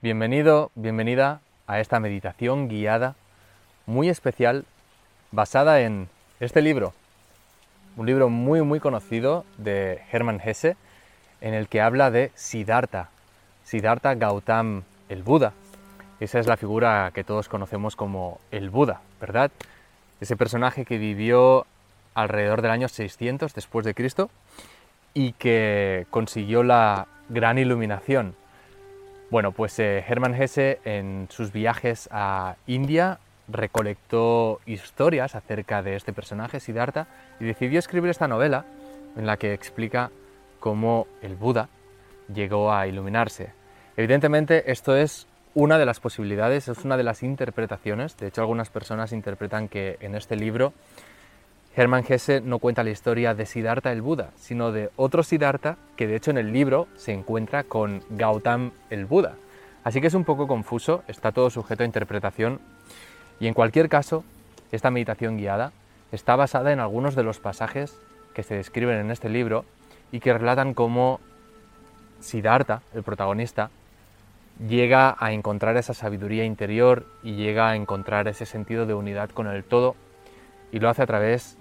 Bienvenido, bienvenida a esta meditación guiada muy especial basada en este libro, un libro muy muy conocido de Hermann Hesse en el que habla de Siddhartha, Siddhartha Gautam, el Buda. Esa es la figura que todos conocemos como el Buda, ¿verdad? Ese personaje que vivió alrededor del año 600 después de Cristo y que consiguió la gran iluminación. Bueno, pues eh, Hermann Hesse en sus viajes a India recolectó historias acerca de este personaje, Siddhartha, y decidió escribir esta novela en la que explica cómo el Buda llegó a iluminarse. Evidentemente esto es una de las posibilidades, es una de las interpretaciones. De hecho, algunas personas interpretan que en este libro Hermann Hesse no cuenta la historia de Siddhartha el Buda, sino de otro Siddhartha que de hecho en el libro se encuentra con Gautam el Buda. Así que es un poco confuso, está todo sujeto a interpretación y en cualquier caso, esta meditación guiada está basada en algunos de los pasajes que se describen en este libro y que relatan cómo Siddhartha, el protagonista, llega a encontrar esa sabiduría interior y llega a encontrar ese sentido de unidad con el todo y lo hace a través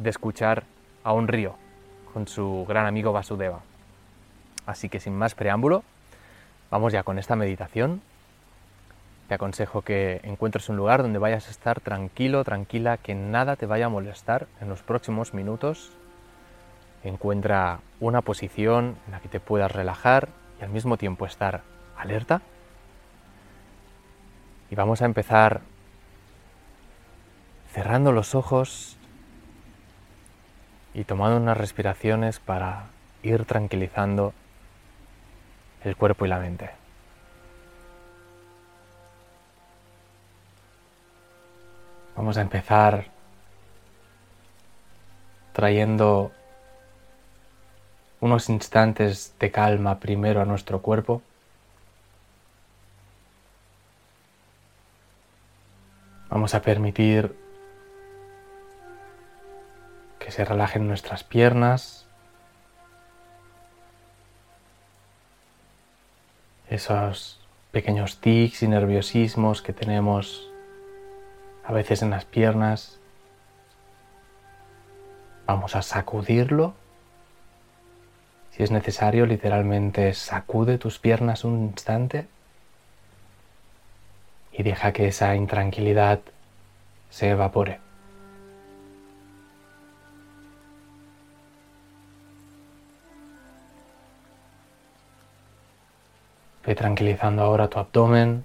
de escuchar a un río con su gran amigo Vasudeva. Así que sin más preámbulo, vamos ya con esta meditación. Te aconsejo que encuentres un lugar donde vayas a estar tranquilo, tranquila, que nada te vaya a molestar en los próximos minutos. Encuentra una posición en la que te puedas relajar y al mismo tiempo estar alerta. Y vamos a empezar cerrando los ojos y tomando unas respiraciones para ir tranquilizando el cuerpo y la mente. Vamos a empezar trayendo unos instantes de calma primero a nuestro cuerpo. Vamos a permitir que se relajen nuestras piernas, esos pequeños tics y nerviosismos que tenemos a veces en las piernas. Vamos a sacudirlo. Si es necesario, literalmente sacude tus piernas un instante y deja que esa intranquilidad se evapore. Ve tranquilizando ahora tu abdomen.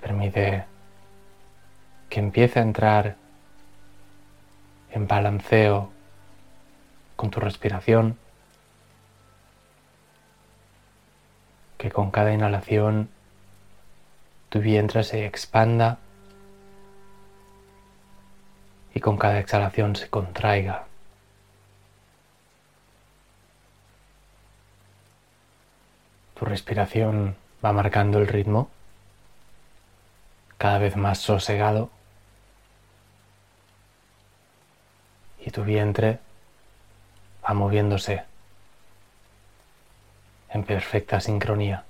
Permite que empiece a entrar en balanceo con tu respiración. Que con cada inhalación tu vientre se expanda y con cada exhalación se contraiga. Tu respiración va marcando el ritmo, cada vez más sosegado, y tu vientre va moviéndose en perfecta sincronía.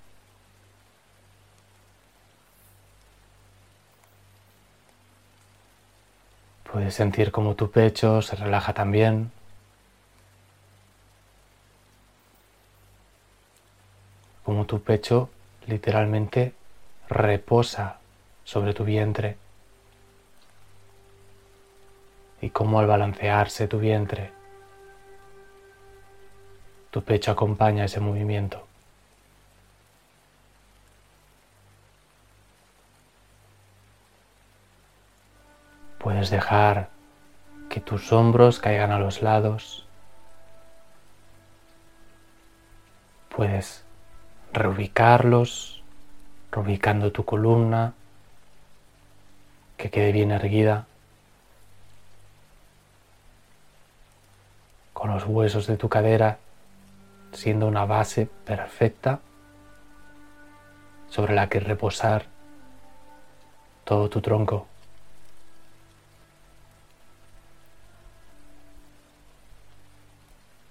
Puedes sentir como tu pecho se relaja también. Como tu pecho literalmente reposa sobre tu vientre y cómo al balancearse tu vientre, tu pecho acompaña ese movimiento. Puedes dejar que tus hombros caigan a los lados. Puedes reubicarlos, reubicando tu columna, que quede bien erguida, con los huesos de tu cadera siendo una base perfecta sobre la que reposar todo tu tronco.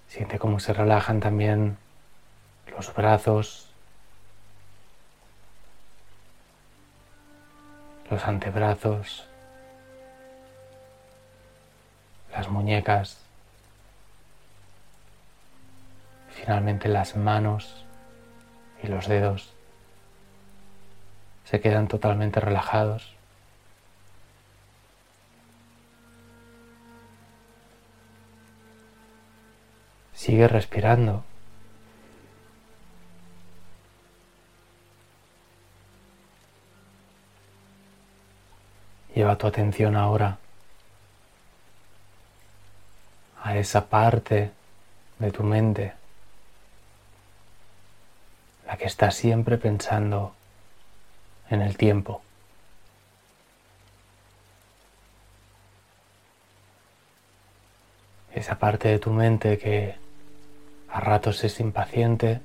Siente cómo se relajan también los brazos, los antebrazos, las muñecas, finalmente las manos y los dedos se quedan totalmente relajados. Sigue respirando. Lleva tu atención ahora a esa parte de tu mente, la que está siempre pensando en el tiempo. Esa parte de tu mente que a ratos es impaciente,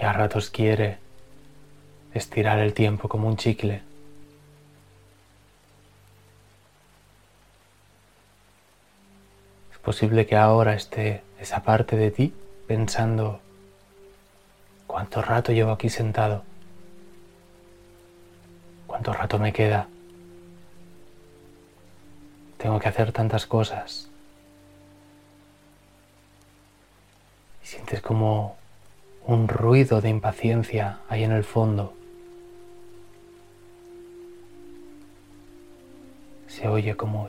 y a ratos quiere estirar el tiempo como un chicle. Es posible que ahora esté esa parte de ti pensando, ¿cuánto rato llevo aquí sentado? ¿Cuánto rato me queda? Tengo que hacer tantas cosas. Y sientes como un ruido de impaciencia ahí en el fondo. Se oye como...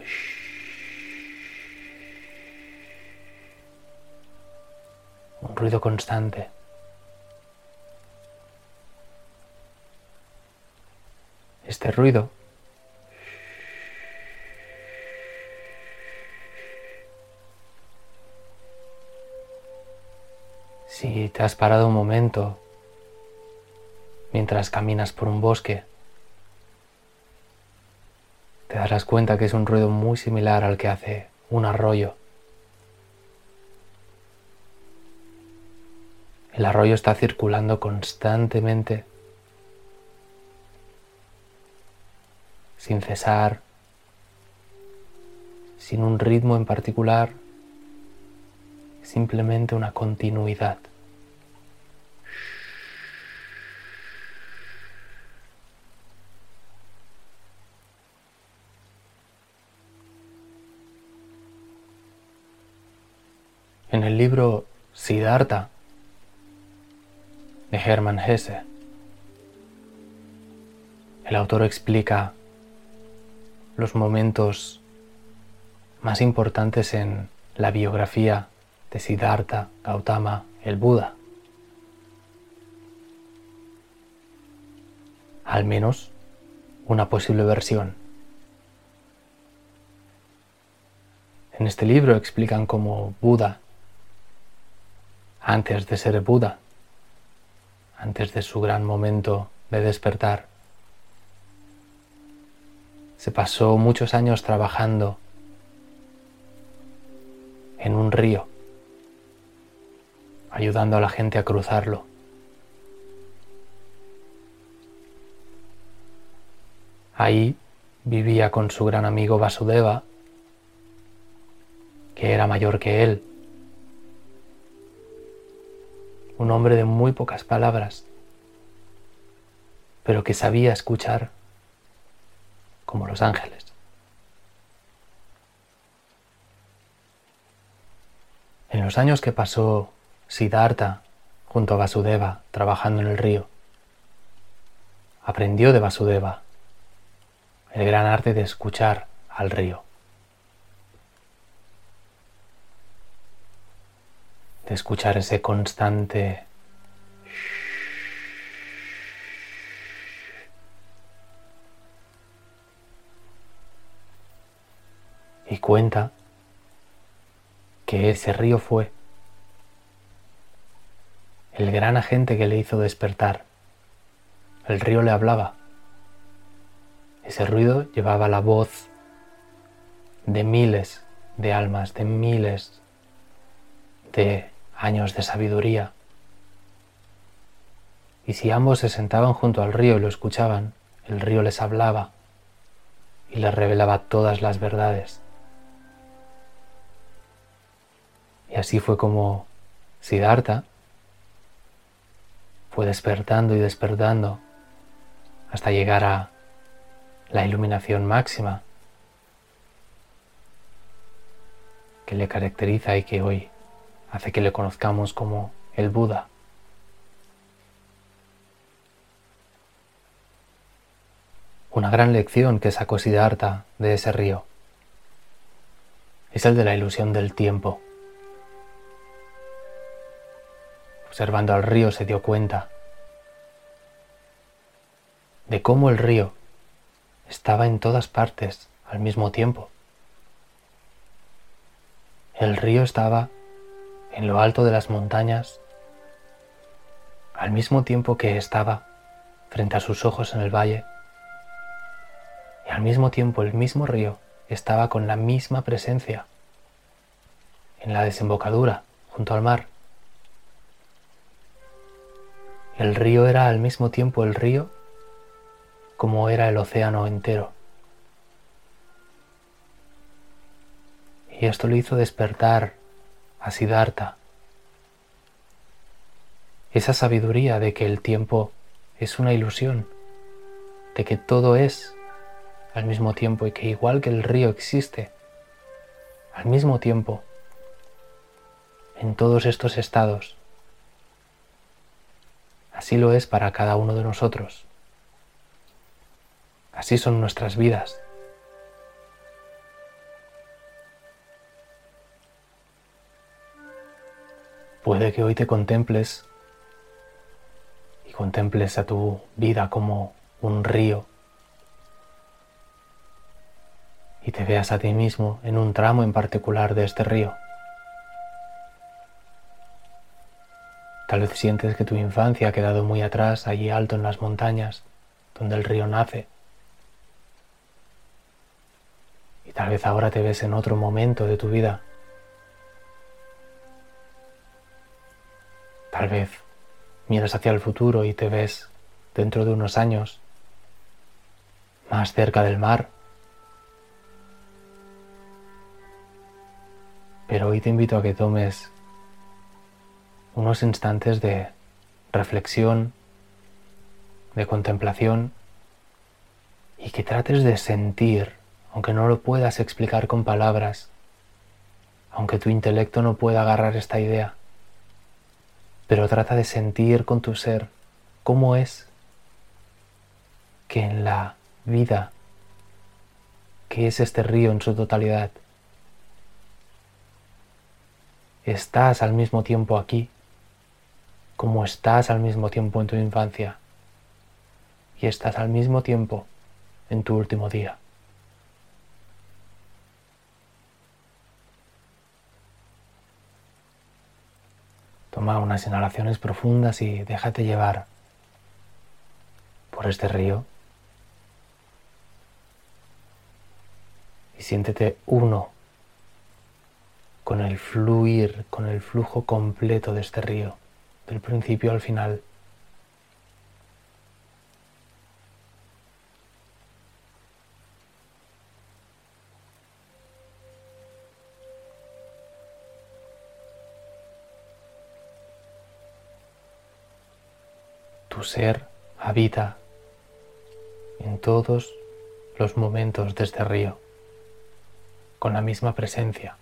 un ruido constante. Este ruido si te has parado un momento mientras caminas por un bosque, te darás cuenta que es un ruido muy similar al que hace un arroyo. El arroyo está circulando constantemente, sin cesar, sin un ritmo en particular, simplemente una continuidad. En el libro Siddhartha de Hermann Hesse. El autor explica los momentos más importantes en la biografía de Siddhartha Gautama, el Buda. Al menos una posible versión. En este libro explican cómo Buda, antes de ser Buda, antes de su gran momento de despertar. Se pasó muchos años trabajando en un río, ayudando a la gente a cruzarlo. Ahí vivía con su gran amigo Vasudeva, que era mayor que él un hombre de muy pocas palabras, pero que sabía escuchar como los ángeles. En los años que pasó Siddhartha junto a Vasudeva trabajando en el río, aprendió de Vasudeva el gran arte de escuchar al río. De escuchar ese constante y cuenta que ese río fue el gran agente que le hizo despertar. El río le hablaba. Ese ruido llevaba la voz de miles de almas, de miles de años de sabiduría. Y si ambos se sentaban junto al río y lo escuchaban, el río les hablaba y les revelaba todas las verdades. así fue como Siddhartha fue despertando y despertando hasta llegar a la iluminación máxima que le caracteriza y que hoy hace que le conozcamos como el Buda. Una gran lección que sacó Siddhartha de ese río es el de la ilusión del tiempo. Observando al río se dio cuenta de cómo el río estaba en todas partes al mismo tiempo. El río estaba en lo alto de las montañas al mismo tiempo que estaba frente a sus ojos en el valle y al mismo tiempo el mismo río estaba con la misma presencia en la desembocadura junto al mar. El río era al mismo tiempo el río como era el océano entero. Y esto le hizo despertar a Siddhartha. Esa sabiduría de que el tiempo es una ilusión, de que todo es al mismo tiempo y que igual que el río existe, al mismo tiempo, en todos estos estados, así lo es para cada uno de nosotros. Así son nuestras vidas. Puede que hoy te contemples y contemples a tu vida como un río y te veas a ti mismo en un tramo en particular de este río. Tal vez sientes que tu infancia ha quedado muy atrás, allí alto en las montañas, donde el río nace. Y tal vez ahora te ves en otro momento de tu vida. Tal vez miras hacia el futuro y te ves dentro de unos años más cerca del mar. Pero hoy te invito a que tomes unos instantes de reflexión, de contemplación y que trates de sentir, aunque no lo puedas explicar con palabras, aunque tu intelecto no pueda agarrar esta idea, pero trata de sentir con tu ser cómo es que en la vida, que es este río en su totalidad, estás al mismo tiempo aquí, como estás al mismo tiempo en tu infancia y estás al mismo tiempo en tu último día. Toma unas inhalaciones profundas y déjate llevar por este río. Y siéntete uno con el fluir, con el flujo completo de este río, del principio al final. Ser habita en todos los momentos de este río, con la misma presencia.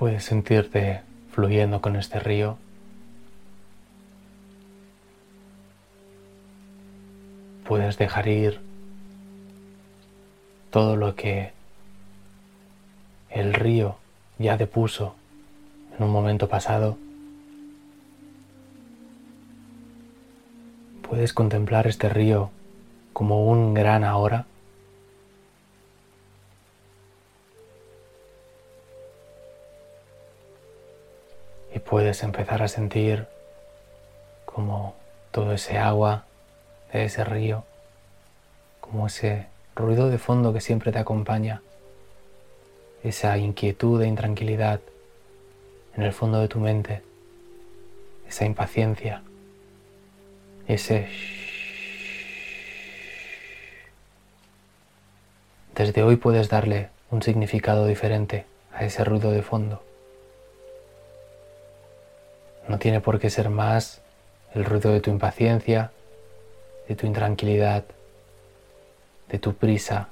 Puedes sentirte fluyendo con este río. Puedes dejar ir todo lo que el río ya depuso en un momento pasado. Puedes contemplar este río como un gran ahora puedes empezar a sentir como todo ese agua de ese río, como ese ruido de fondo que siempre te acompaña, esa inquietud e intranquilidad en el fondo de tu mente, esa impaciencia, ese Desde hoy puedes darle un significado diferente a ese ruido de fondo. No tiene por qué ser más el ruido de tu impaciencia, de tu intranquilidad, de tu prisa.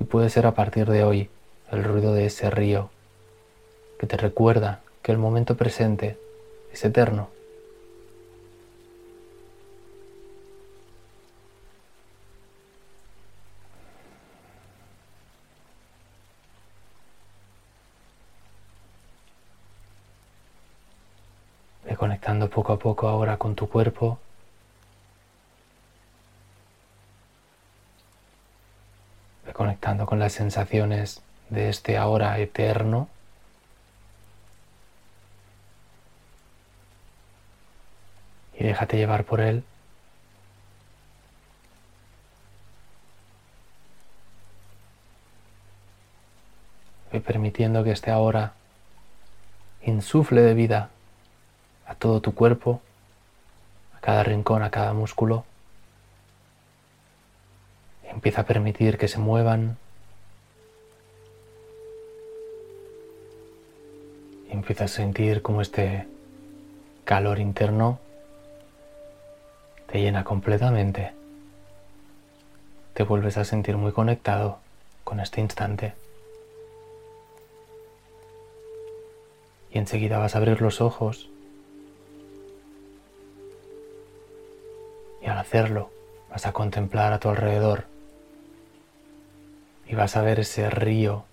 Y puede ser a partir de hoy el ruido de ese río que te recuerda que el momento presente es eterno. Cuerpo. Ve conectando con las sensaciones de este ahora eterno. Y déjate llevar por él. Permitiendo que este ahora insufle de vida a todo tu cuerpo, cada rincón, a cada músculo. Empieza a permitir que se muevan. Empieza a sentir como este calor interno te llena completamente. Te vuelves a sentir muy conectado con este instante. Y enseguida vas a abrir los ojos hacerlo vas a contemplar a tu alrededor y vas a ver ese río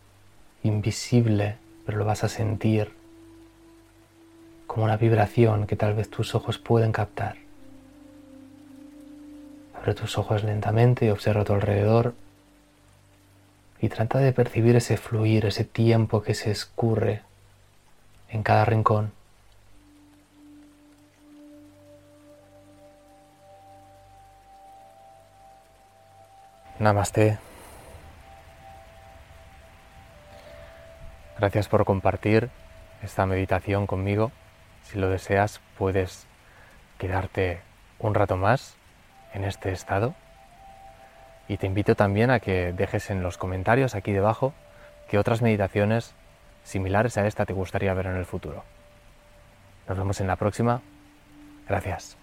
invisible, pero lo vas a sentir como una vibración que tal vez tus ojos pueden captar. Abre tus ojos lentamente y observa a tu alrededor y trata de percibir ese fluir, ese tiempo que se escurre en cada rincón. Namaste. Gracias por compartir esta meditación conmigo. Si lo deseas, puedes quedarte un rato más en este estado. Y te invito también a que dejes en los comentarios aquí debajo qué otras meditaciones similares a esta te gustaría ver en el futuro. Nos vemos en la próxima. Gracias.